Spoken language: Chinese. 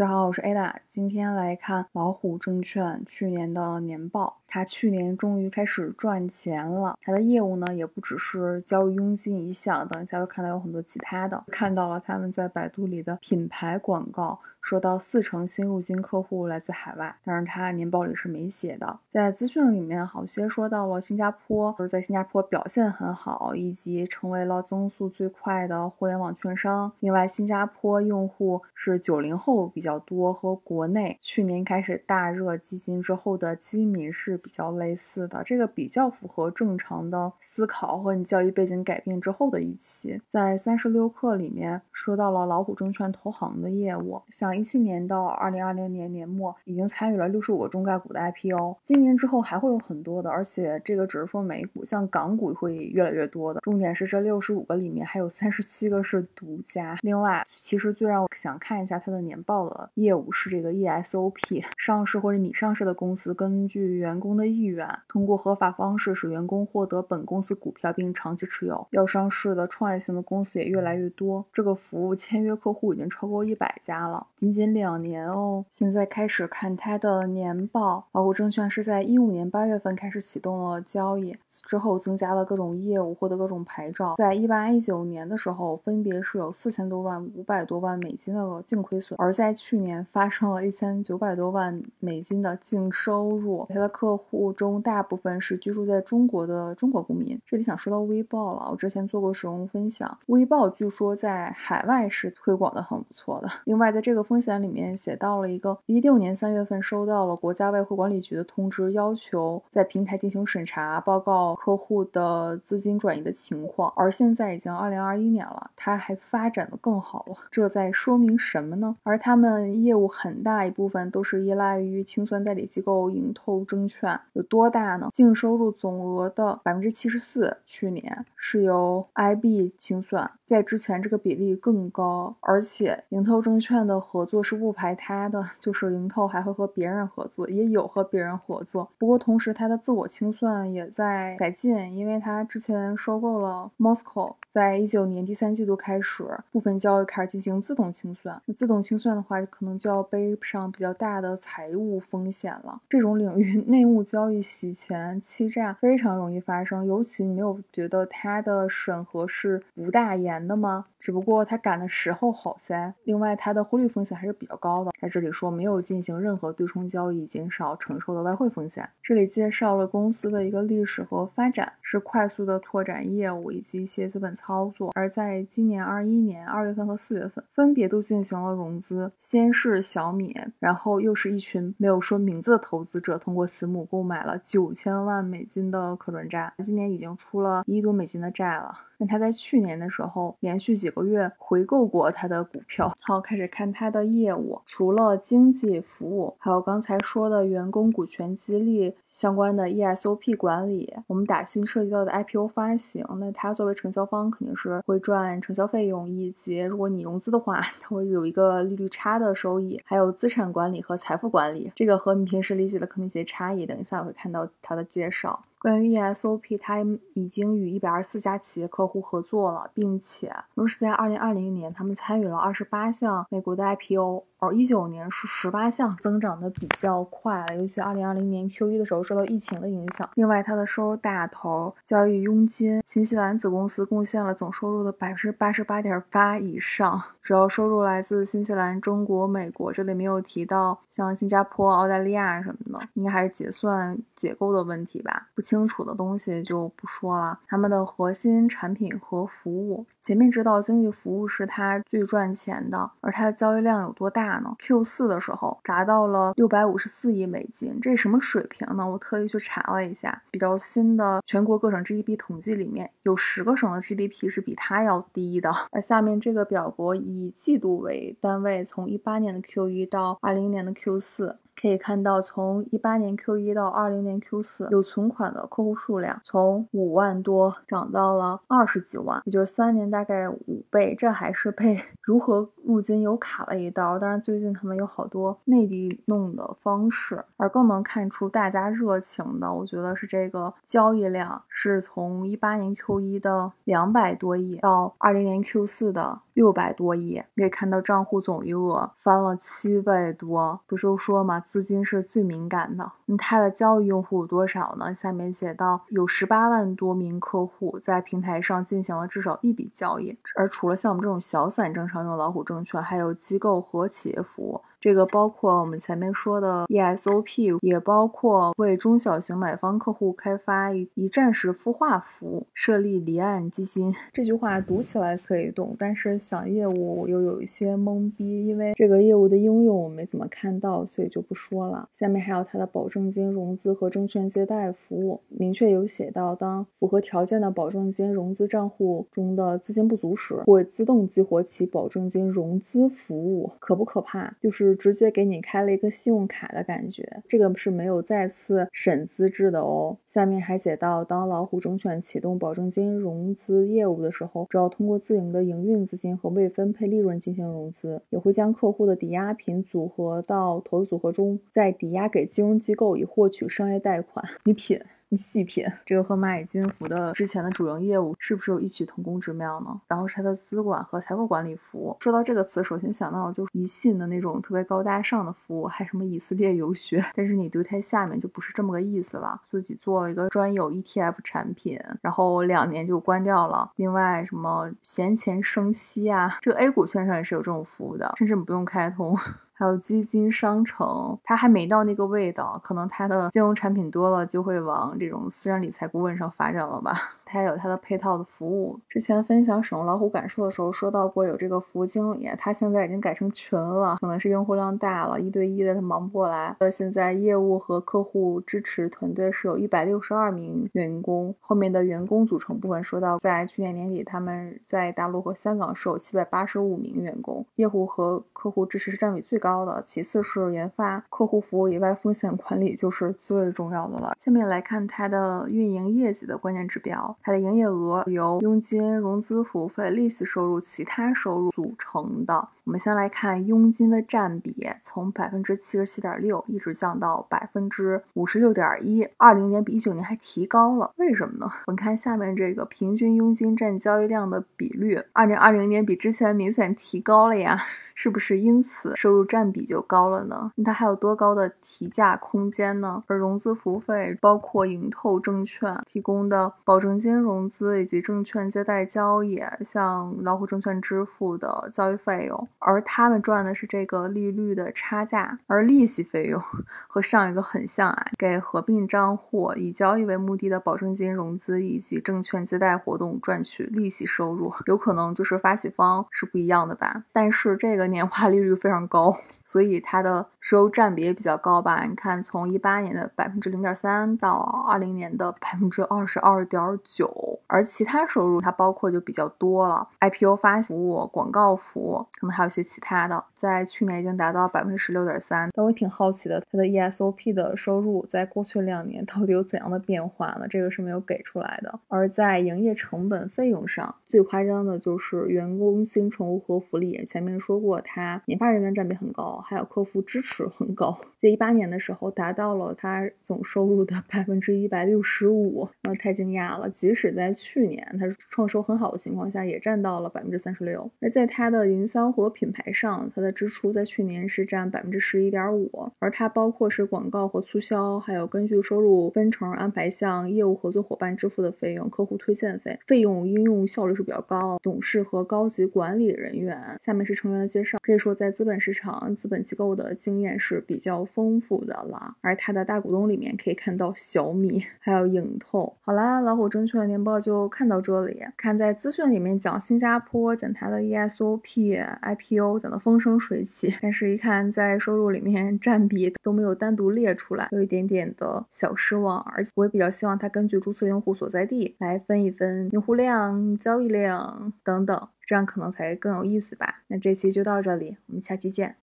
大家好，我是 Ada，今天来看老虎证券去年的年报。他去年终于开始赚钱了，他的业务呢也不只是交易佣金一项，等一下会看到有很多其他的。看到了他们在百度里的品牌广告。说到四成新入金客户来自海外，但是他年报里是没写的。在资讯里面，好些说到了新加坡，就是在新加坡表现很好，以及成为了增速最快的互联网券商。另外，新加坡用户是九零后比较多，和国内去年开始大热基金之后的基民是比较类似的。这个比较符合正常的思考和你教育背景改变之后的预期。在三十六课里面说到了老虎证券投行的业务，像。一七年到二零二零年年末，已经参与了六十五个中概股的 IPO。今年之后还会有很多的，而且这个只是说美股，像港股会越来越多的。重点是这六十五个里面还有三十七个是独家。另外，其实最让我想看一下它的年报的业务是这个 ESOP，上市或者拟上市的公司，根据员工的意愿，通过合法方式使员工获得本公司股票并长期持有。要上市的创业型的公司也越来越多，这个服务签约客户已经超过一百家了。仅仅两年哦，现在开始看它的年报。老虎证券是在一五年八月份开始启动了交易，之后增加了各种业务，获得各种牌照。在一八一九年的时候，分别是有四千多万、五百多万美金的净亏损，而在去年发生了一千九百多万美金的净收入。它的客户中大部分是居住在中国的中国公民。这里想说到微报了，我之前做过使用分享，微报据说在海外是推广的很不错的。另外，在这个风险里面写到了一个一六年三月份收到了国家外汇管理局的通知，要求在平台进行审查，报告客户的资金转移的情况。而现在已经二零二一年了，它还发展的更好了，这在说明什么呢？而他们业务很大一部分都是依赖于清算代理机构盈透证券，有多大呢？净收入总额的百分之七十四，去年是由 IB 清算，在之前这个比例更高，而且盈透证券。的合作是不排他的，就是盈透还会和别人合作，也有和别人合作。不过同时，它的自我清算也在改进，因为它之前收购了 Moscow，在一九年第三季度开始，部分交易开始进行自动清算。那自动清算的话，可能就要背上比较大的财务风险了。这种领域 内幕交易、洗钱、欺诈非常容易发生，尤其你没有觉得它的审核是不大严的吗？只不过它赶的时候好噻。另外，它的汇率风险还是比较高的。在这里说没有进行任何对冲交易，减少承受的外汇风险。这里介绍了公司的一个历史和发展，是快速的拓展业务以及一些资本操作。而在今年二一年二月份和四月份，分别都进行了融资。先是小米，然后又是一群没有说名字的投资者，通过私募购买了九千万美金的可转债。今年已经出了一亿多美金的债了。那他在去年的时候，连续几个月回购过他的股票。好，开始看他的业务，除了经济服务，还有刚才说的员工股权激励相关的 ESOP 管理。我们打新涉及到的 IPO 发行，那他作为承销方肯定是会赚承销费用，以及如果你融资的话，它会有一个利率差的收益。还有资产管理和财富管理，这个和你平时理解的可能有些差异。等一下我会看到他的介绍。关于 ESOP，它已经与一百二十四家企业客户合作了，并且同时在二零二零年，他们参与了二十八项美国的 IPO。而一九年是十八项，增长的比较快了。尤其二零二零年 Q 一的时候受到疫情的影响。另外，它的收入大头交易佣金，新西兰子公司贡献了总收入的百分之八十八点八以上，主要收入来自新西兰、中国、美国。这里没有提到像新加坡、澳大利亚什么的，应该还是结算结构的问题吧？不清楚的东西就不说了。他们的核心产品和服务，前面知道经济服务是它最赚钱的，而它的交易量有多大？Q 四的时候达到了六百五十四亿美金，这什么水平呢？我特意去查了一下，比较新的全国各省 GDP 统计里面有十个省的 GDP 是比它要低的。而下面这个表格以季度为单位，从一八年的 Q 一到二零年的 Q 四。可以看到，从一八年 Q 一到二零年 Q 四，有存款的客户数量从五万多涨到了二十几万，也就是三年大概五倍。这还是被 如何入金有卡了一刀。当然，最近他们有好多内地弄的方式，而更能看出大家热情的，我觉得是这个交易量是从一八年 Q 一的两百多亿到二零年 Q 四的。六百多亿。可以看到账户总余额翻了七倍多。不是说嘛，资金是最敏感的。那它的交易用户有多少呢？下面写到有十八万多名客户在平台上进行了至少一笔交易。而除了像我们这种小散正常用老虎证券，还有机构和企业服务。这个包括我们前面说的 ESOP，也包括为中小型买方客户开发一站式孵化服务，设立离岸基金。这句话读起来可以懂，但是想业务又有一些懵逼，因为这个业务的应用我没怎么看到，所以就不说了。下面还有它的保证金融资和证券借贷服务，明确有写到，当符合条件的保证金融资账户中的资金不足时，会自动激活其保证金融资服务。可不可怕？就是。直接给你开了一个信用卡的感觉，这个是没有再次审资质的哦。下面还写到，当老虎证券启动保证金融资业务的时候，主要通过自营的营运资金和未分配利润进行融资，也会将客户的抵押品组合到投资组合中，再抵押给金融机构以获取商业贷款。你品。你细品，这个和蚂蚁金服的之前的主营业务是不是有异曲同工之妙呢？然后是它的资管和财富管理服务。说到这个词，首先想到的就是宜信的那种特别高大上的服务，还什么以色列游学。但是你读它下面就不是这么个意思了。自己做了一个专有 ETF 产品，然后两年就关掉了。另外什么闲钱生息啊，这个 A 股券商也是有这种服务的，甚至不用开通。还有基金商城，它还没到那个味道，可能它的金融产品多了，就会往这种私人理财顾问上发展了吧。它有它的配套的服务。之前分享使用老虎感受的时候说到过，有这个服务经理，他现在已经改成群了，可能是用户量大了，一对一的他忙不过来。呃，现在业务和客户支持团队是有一百六十二名员工，后面的员工组成部分说到，在去年年底他们在大陆和香港是有七百八十五名员工，业务和客户支持是占比最高的，其次是研发、客户服务以外，风险管理就是最重要的了。下面来看它的运营业绩的关键指标。它的营业额由佣金、融资服务费、利息收入、其他收入组成的。我们先来看佣金的占比，从百分之七十七点六一直降到百分之五十六点一，二零年比一九年还提高了，为什么呢？我们看下面这个平均佣金占交易量的比率，二零二零年比之前明显提高了呀，是不是因此收入占比就高了呢？那它还有多高的提价空间呢？而融资服务费包括盈透证券提供的保证金金融资以及证券借贷交易，向老虎证券支付的交易费用。而他们赚的是这个利率的差价，而利息费用和上一个很像啊，给合并账户以交易为目的的保证金融资以及证券借贷活动赚取利息收入，有可能就是发起方是不一样的吧。但是这个年化利率非常高，所以它的收入占比也比较高吧。你看，从一八年的百分之零点三到二零年的百分之二十二点九，而其他收入它包括就比较多了，IPO 发行服务、广告服务，可能还有一。些其他的，在去年已经达到百分之十六点三，但我挺好奇的，它的 ESOP 的收入在过去两年到底有怎样的变化呢？这个是没有给出来的。而在营业成本费用上，最夸张的就是员工薪酬和福利。前面说过，它研发人员占比很高，还有客户支持很高，在一八年的时候达到了它总收入的百分之一百六十五，呃，太惊讶了。即使在去年它创收很好的情况下，也占到了百分之三十六。而在它的营销和品牌上，它的支出在去年是占百分之十一点五，而它包括是广告和促销，还有根据收入分成安排向业务合作伙伴支付的费用、客户推荐费，费用应用效率是比较高。董事和高级管理人员，下面是成员的介绍，可以说在资本市场、资本机构的经验是比较丰富的了。而它的大股东里面可以看到小米，还有影透。好啦，老虎证券年报就看到这里。看在资讯里面讲新加坡，讲它的 ESOP、IPO。讲的风生水起，但是一看在收入里面占比都没有单独列出来，有一点点的小失望。而且我也比较希望它根据注册用户所在地来分一分用户量、交易量等等，这样可能才更有意思吧。那这期就到这里，我们下期见。